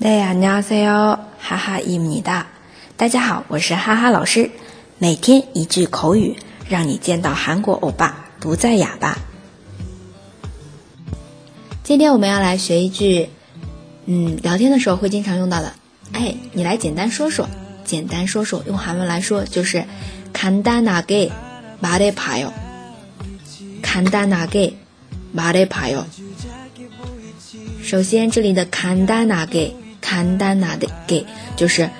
大家好，哈哈伊米哒。大家好，我是哈哈老师。每天一句口语，让你见到韩国欧巴不再哑巴。今天我们要来学一句，嗯，聊天的时候会经常用到的。哎，你来简单说说，简单说说，用韩文来说就是간단하게말해봐 요。 간단하게말해봐 요。 首先，这里的간단하 게。 简单拿的给就是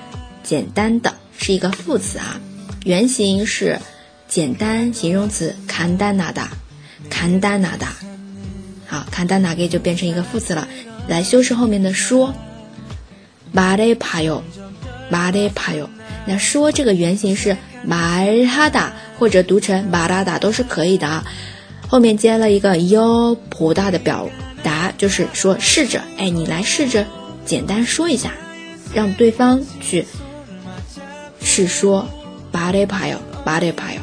简单的，是一个副词啊，原型是简单形容词简单拿的，简单拿的，好，简单拿给就变成一个副词了，来修饰后面的说，말해봐 요， 말해봐 요， 那说这个原型是말하다或者读成말하다都是可以的啊，后面接了一个요颇大的表达，就是说试着，哎，你来试着。 简单说一下，让对方去是说 body pile body，pile。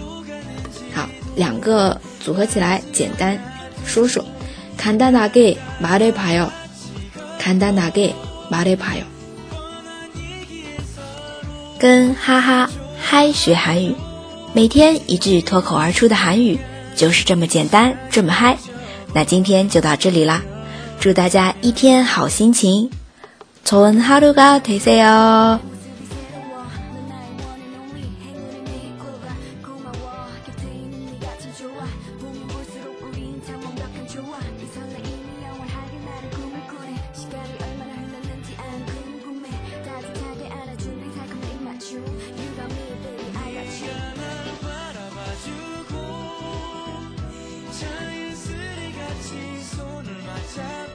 好，两个组合起来，简单说说。看单拿给巴雷帕哟，看单拿给巴雷帕哟。跟哈哈嗨学韩语，每天一句脱口而出的韩语，就是这么简单，这么嗨。那今天就到这里啦，祝大家一天好心情。 좋은 하루가 되세요. 자연스레 같이 손을 맞잡